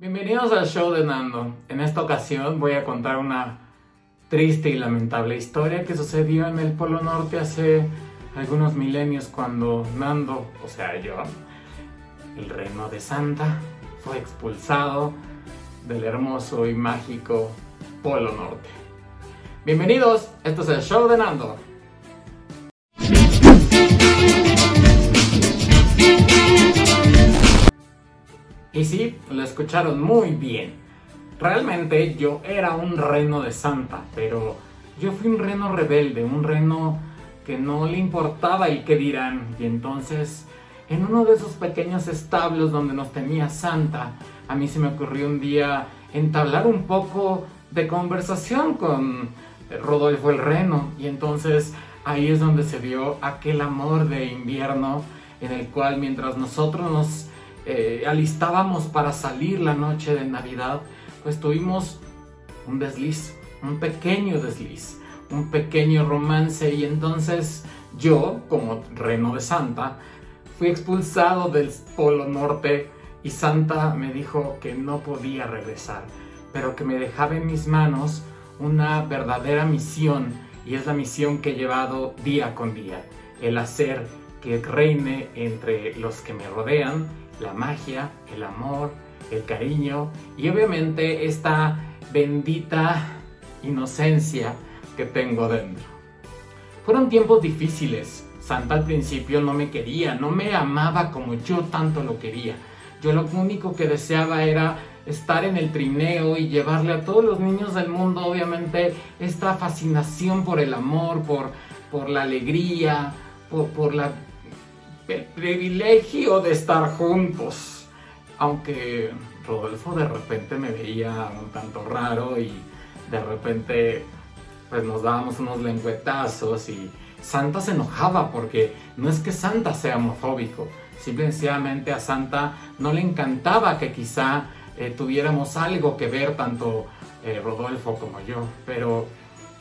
Bienvenidos al show de Nando. En esta ocasión voy a contar una triste y lamentable historia que sucedió en el Polo Norte hace algunos milenios cuando Nando, o sea yo, el reino de Santa, fue expulsado del hermoso y mágico Polo Norte. Bienvenidos, esto es el show de Nando. Y sí, lo escucharon muy bien. Realmente yo era un reno de Santa, pero yo fui un reno rebelde, un reno que no le importaba el que dirán. Y entonces, en uno de esos pequeños establos donde nos tenía Santa, a mí se me ocurrió un día entablar un poco de conversación con Rodolfo el reno. Y entonces ahí es donde se dio aquel amor de invierno en el cual mientras nosotros nos eh, alistábamos para salir la noche de Navidad, pues tuvimos un desliz, un pequeño desliz, un pequeño romance. Y entonces yo, como reno de Santa, fui expulsado del Polo Norte y Santa me dijo que no podía regresar, pero que me dejaba en mis manos una verdadera misión y es la misión que he llevado día con día, el hacer que reine entre los que me rodean la magia, el amor, el cariño y obviamente esta bendita inocencia que tengo dentro. Fueron tiempos difíciles. Santa al principio no me quería, no me amaba como yo tanto lo quería. Yo lo único que deseaba era estar en el trineo y llevarle a todos los niños del mundo, obviamente, esta fascinación por el amor, por, por la alegría, por, el privilegio de estar juntos. Aunque Rodolfo de repente me veía un tanto raro y de repente pues nos dábamos unos lengüetazos y Santa se enojaba porque no es que Santa sea homofóbico, simplemente a Santa no le encantaba que quizá eh, tuviéramos algo que ver tanto eh, Rodolfo como yo, pero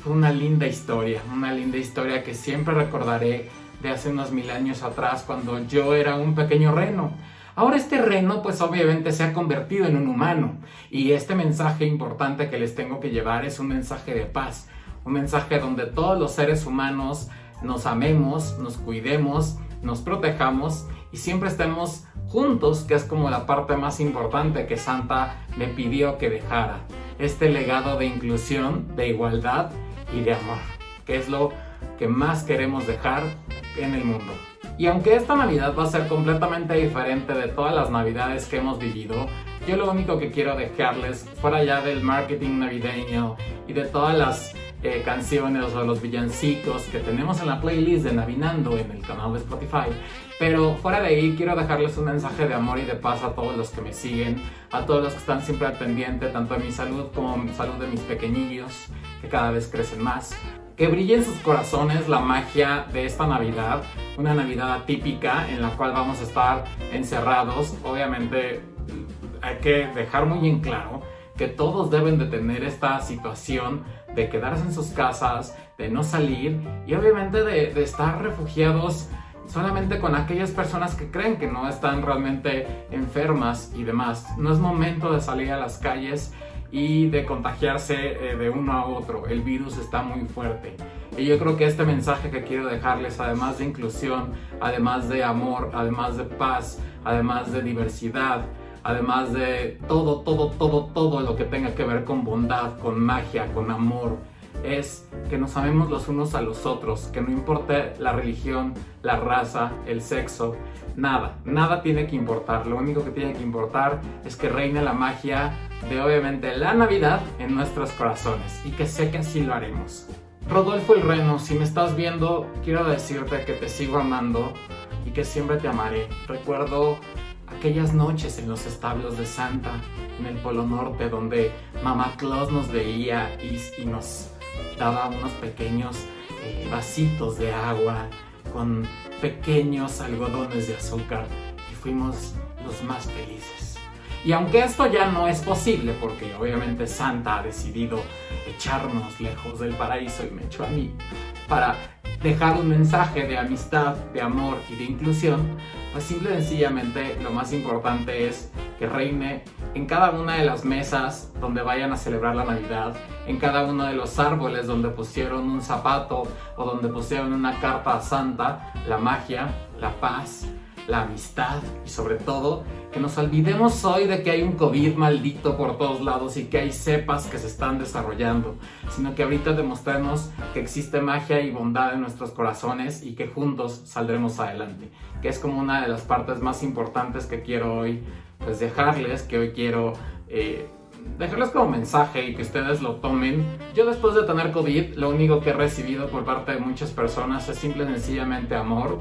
fue una linda historia, una linda historia que siempre recordaré de hace unos mil años atrás cuando yo era un pequeño reno. Ahora este reno pues obviamente se ha convertido en un humano y este mensaje importante que les tengo que llevar es un mensaje de paz, un mensaje donde todos los seres humanos nos amemos, nos cuidemos, nos protejamos y siempre estemos juntos, que es como la parte más importante que Santa me pidió que dejara. Este legado de inclusión, de igualdad y de amor, que es lo que más queremos dejar en el mundo. Y aunque esta Navidad va a ser completamente diferente de todas las Navidades que hemos vivido, yo lo único que quiero dejarles, fuera ya del marketing navideño y de todas las eh, canciones o los villancicos que tenemos en la playlist de Navinando en el canal de Spotify, pero fuera de ahí quiero dejarles un mensaje de amor y de paz a todos los que me siguen, a todos los que están siempre al tanto de mi salud como de salud de mis pequeñillos, que cada vez crecen más que brille en sus corazones la magia de esta Navidad, una Navidad típica en la cual vamos a estar encerrados. Obviamente hay que dejar muy en claro que todos deben de tener esta situación de quedarse en sus casas, de no salir y obviamente de estar refugiados solamente con aquellas personas que creen que no están realmente enfermas y demás. No es momento de salir a las calles y de contagiarse eh, de uno a otro. El virus está muy fuerte. Y yo creo que este mensaje que quiero dejarles, además de inclusión, además de amor, además de paz, además de diversidad, además de todo, todo, todo, todo lo que tenga que ver con bondad, con magia, con amor, es que nos amemos los unos a los otros, que no importe la religión, la raza, el sexo, nada, nada tiene que importar. Lo único que tiene que importar es que reine la magia de obviamente la Navidad en nuestros corazones y que sé que así lo haremos. Rodolfo el Reno, si me estás viendo, quiero decirte que te sigo amando y que siempre te amaré. Recuerdo aquellas noches en los establos de Santa, en el Polo Norte, donde Mamá Claus nos veía y, nos daba unos pequeños eh, vasitos de agua con pequeños algodones de azúcar y fuimos los más felices. Y aunque esto ya no es posible, porque obviamente Santa ha decidido echarnos lejos del paraíso y me echó a mí, para dejar un mensaje de amistad, de amor y de inclusión, pues simple y sencillamente lo más importante es que reine en cada una de las mesas donde vayan a celebrar la Navidad, en cada uno de los árboles donde pusieron un zapato o donde pusieron una carta santa, la magia, la paz, la amistad y sobre todo que nos olvidemos hoy de que hay un COVID maldito por todos lados y que hay cepas que se están desarrollando, sino que ahorita demostremos que existe magia y bondad en nuestros corazones y que juntos saldremos adelante, que es como una de las partes más importantes que quiero hoy pues dejarles, que hoy quiero eh, dejarles como mensaje y que ustedes lo tomen. Yo después de tener COVID, lo único que he recibido por parte de muchas personas es simple y sencillamente amor,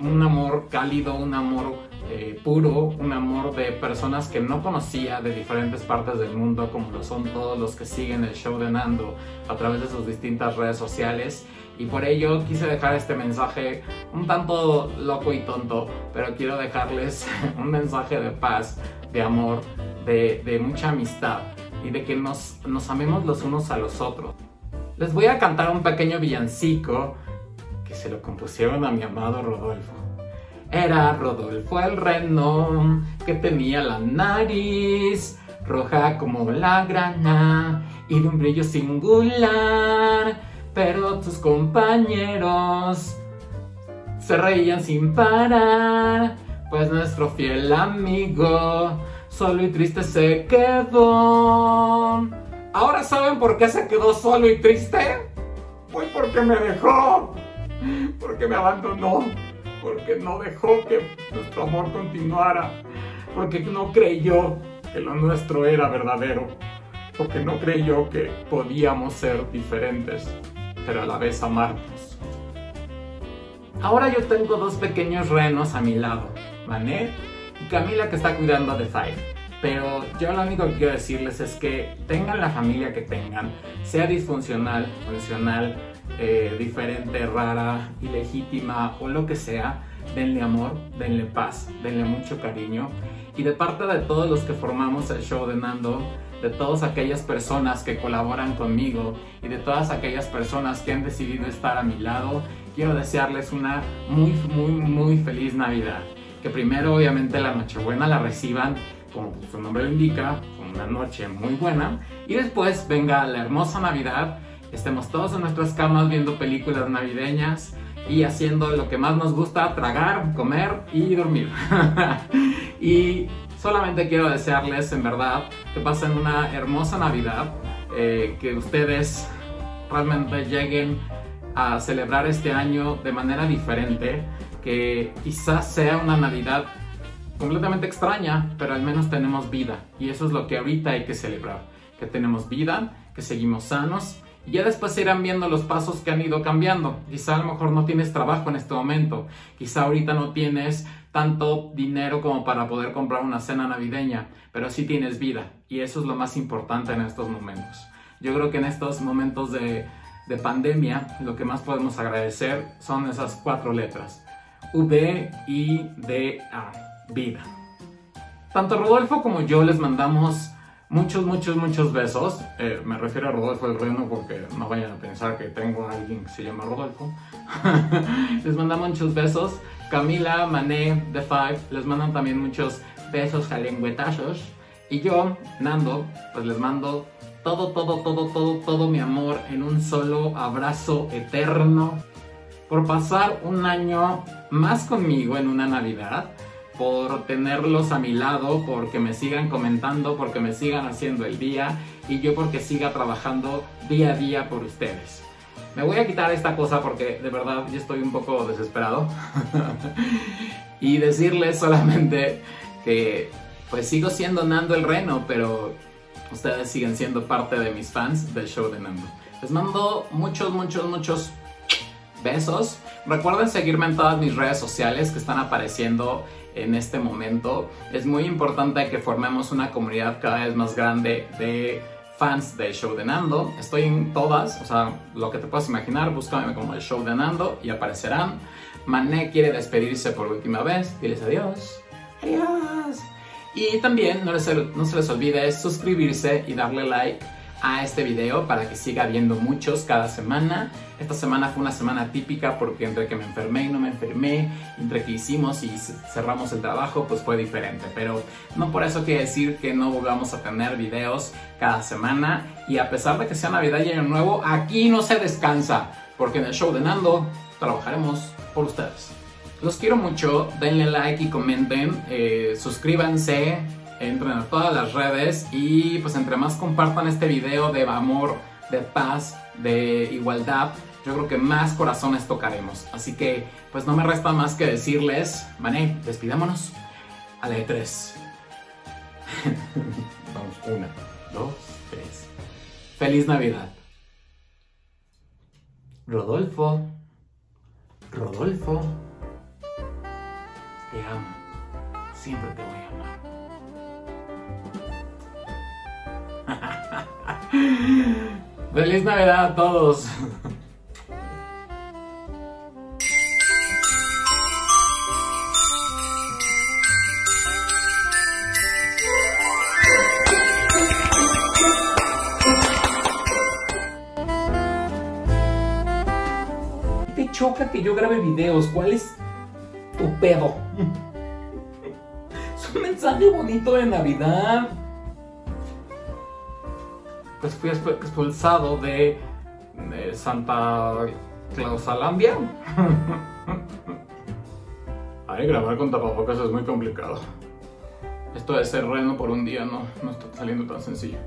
un, amor cálido, un amor eh, puro, un amor de personas que no conocía de diferentes partes del mundo, como lo son todos los que siguen el show de Nando a través de sus distintas redes sociales. Y por ello quise dejar este mensaje un tanto loco y tonto, pero quiero dejarles un mensaje de paz, de amor, de, mucha amistad y de que nos, amemos los unos a los otros. Les voy a cantar un pequeño villancico que se lo compusieron a mi amado Rodolfo. Era Rodolfo el reno que tenía la nariz roja como la grana y de un brillo singular, pero tus compañeros se reían sin parar, pues nuestro fiel amigo solo y triste se quedó. ¿Ahora saben por qué se quedó solo y triste? Pues porque me dejó, porque me abandonó, porque no dejó que nuestro amor continuara, porque no creyó que lo nuestro era verdadero, porque no creyó que podíamos ser diferentes, pero a la vez amarnos. Ahora yo tengo dos pequeños renos a mi lado, Manet y Camila que está cuidando de Five. Pero yo lo único que quiero decirles es que tengan la familia que tengan, sea disfuncional, funcional, eh, diferente, rara, ilegítima o lo que sea, denle amor, denle paz, denle mucho cariño. Y de parte de todos los que formamos el show de Nando, de todas aquellas personas que colaboran conmigo y de todas aquellas personas que han decidido estar a mi lado, quiero desearles una muy, muy, muy feliz Navidad. Que primero obviamente la Nochebuena la reciban como su nombre lo indica, una noche muy buena. Y después venga la hermosa Navidad, estemos todos en nuestras camas viendo películas navideñas y haciendo lo que más nos gusta, tragar, comer y dormir. y solamente quiero desearles en verdad que pasen una hermosa Navidad, eh, que ustedes realmente lleguen a celebrar este año de manera diferente, que quizás sea una Navidad completamente extraña, pero al menos tenemos vida. Y eso es lo que ahorita hay que celebrar. Que tenemos vida, que seguimos sanos. Y ya después se irán viendo los pasos que han ido cambiando. Quizá a lo mejor no tienes trabajo en este momento. Quizá ahorita no tienes tanto dinero como para poder comprar una cena navideña. Pero sí tienes vida. Y eso es lo más importante en estos momentos. Yo creo que en estos momentos de, de pandemia lo que más podemos agradecer son esas cuatro letras. V, I, D, A vida. Tanto Rodolfo como yo les mandamos muchos, muchos, muchos besos. Eh, me refiero a Rodolfo el Reno porque no vayan a pensar que tengo a alguien que se llama Rodolfo. les mandamos muchos besos. Camila, Mané, The Five, les mandan también muchos besos lengüetazos. Y yo, Nando, pues les mando todo, todo, todo, todo, todo mi amor en un solo abrazo eterno por pasar un año más conmigo en una Navidad por tenerlos a mi lado, porque me sigan comentando, porque me sigan haciendo el día y yo porque siga trabajando día a día por ustedes. Me voy a quitar esta cosa porque de verdad yo estoy un poco desesperado y decirles solamente que pues sigo siendo Nando el Reno, pero ustedes siguen siendo parte de mis fans del show de Nando. Les mando muchos, muchos, muchos besos. Recuerden seguirme en todas mis redes sociales que están apareciendo en este momento. Es muy importante que formemos una comunidad cada vez más grande de fans del show de Nando. Estoy en todas, o sea, lo que te puedas imaginar, búscame como el show de Nando y aparecerán. Mané quiere despedirse por última vez, diles adiós. Adiós. Y también no, se les olvide suscribirse y darle like a este video para que siga viendo muchos cada semana. Esta semana fue una semana típica porque entre que me enfermé y no me enfermé, entre que hicimos y cerramos el trabajo, pues fue diferente. Pero no por eso quiere decir que no volvamos a tener videos cada semana. Y a pesar de que sea Navidad y Año Nuevo, aquí no se descansa. Porque en el show de Nando trabajaremos por ustedes. Los quiero mucho, denle like y comenten, eh, suscríbanse, entren a todas las redes y pues entre más compartan este video de amor, de paz, de igualdad, yo creo que más corazones tocaremos. Así que pues no me resta más que decirles, Mané, despidámonos a la de tres. Vamos, una, dos, tres. Feliz Navidad. Rodolfo. Rodolfo. Te amo. Siempre te voy a amar. Feliz Navidad a todos. te choca que yo grabe videos? ¿Cuál es tu pedo? Mensaje bonito de Navidad. Pues fui expulsado de, de Santa Clausalandia. Ay, grabar con tapabocas es muy complicado. Esto de ser reno por un día no, no está saliendo tan sencillo.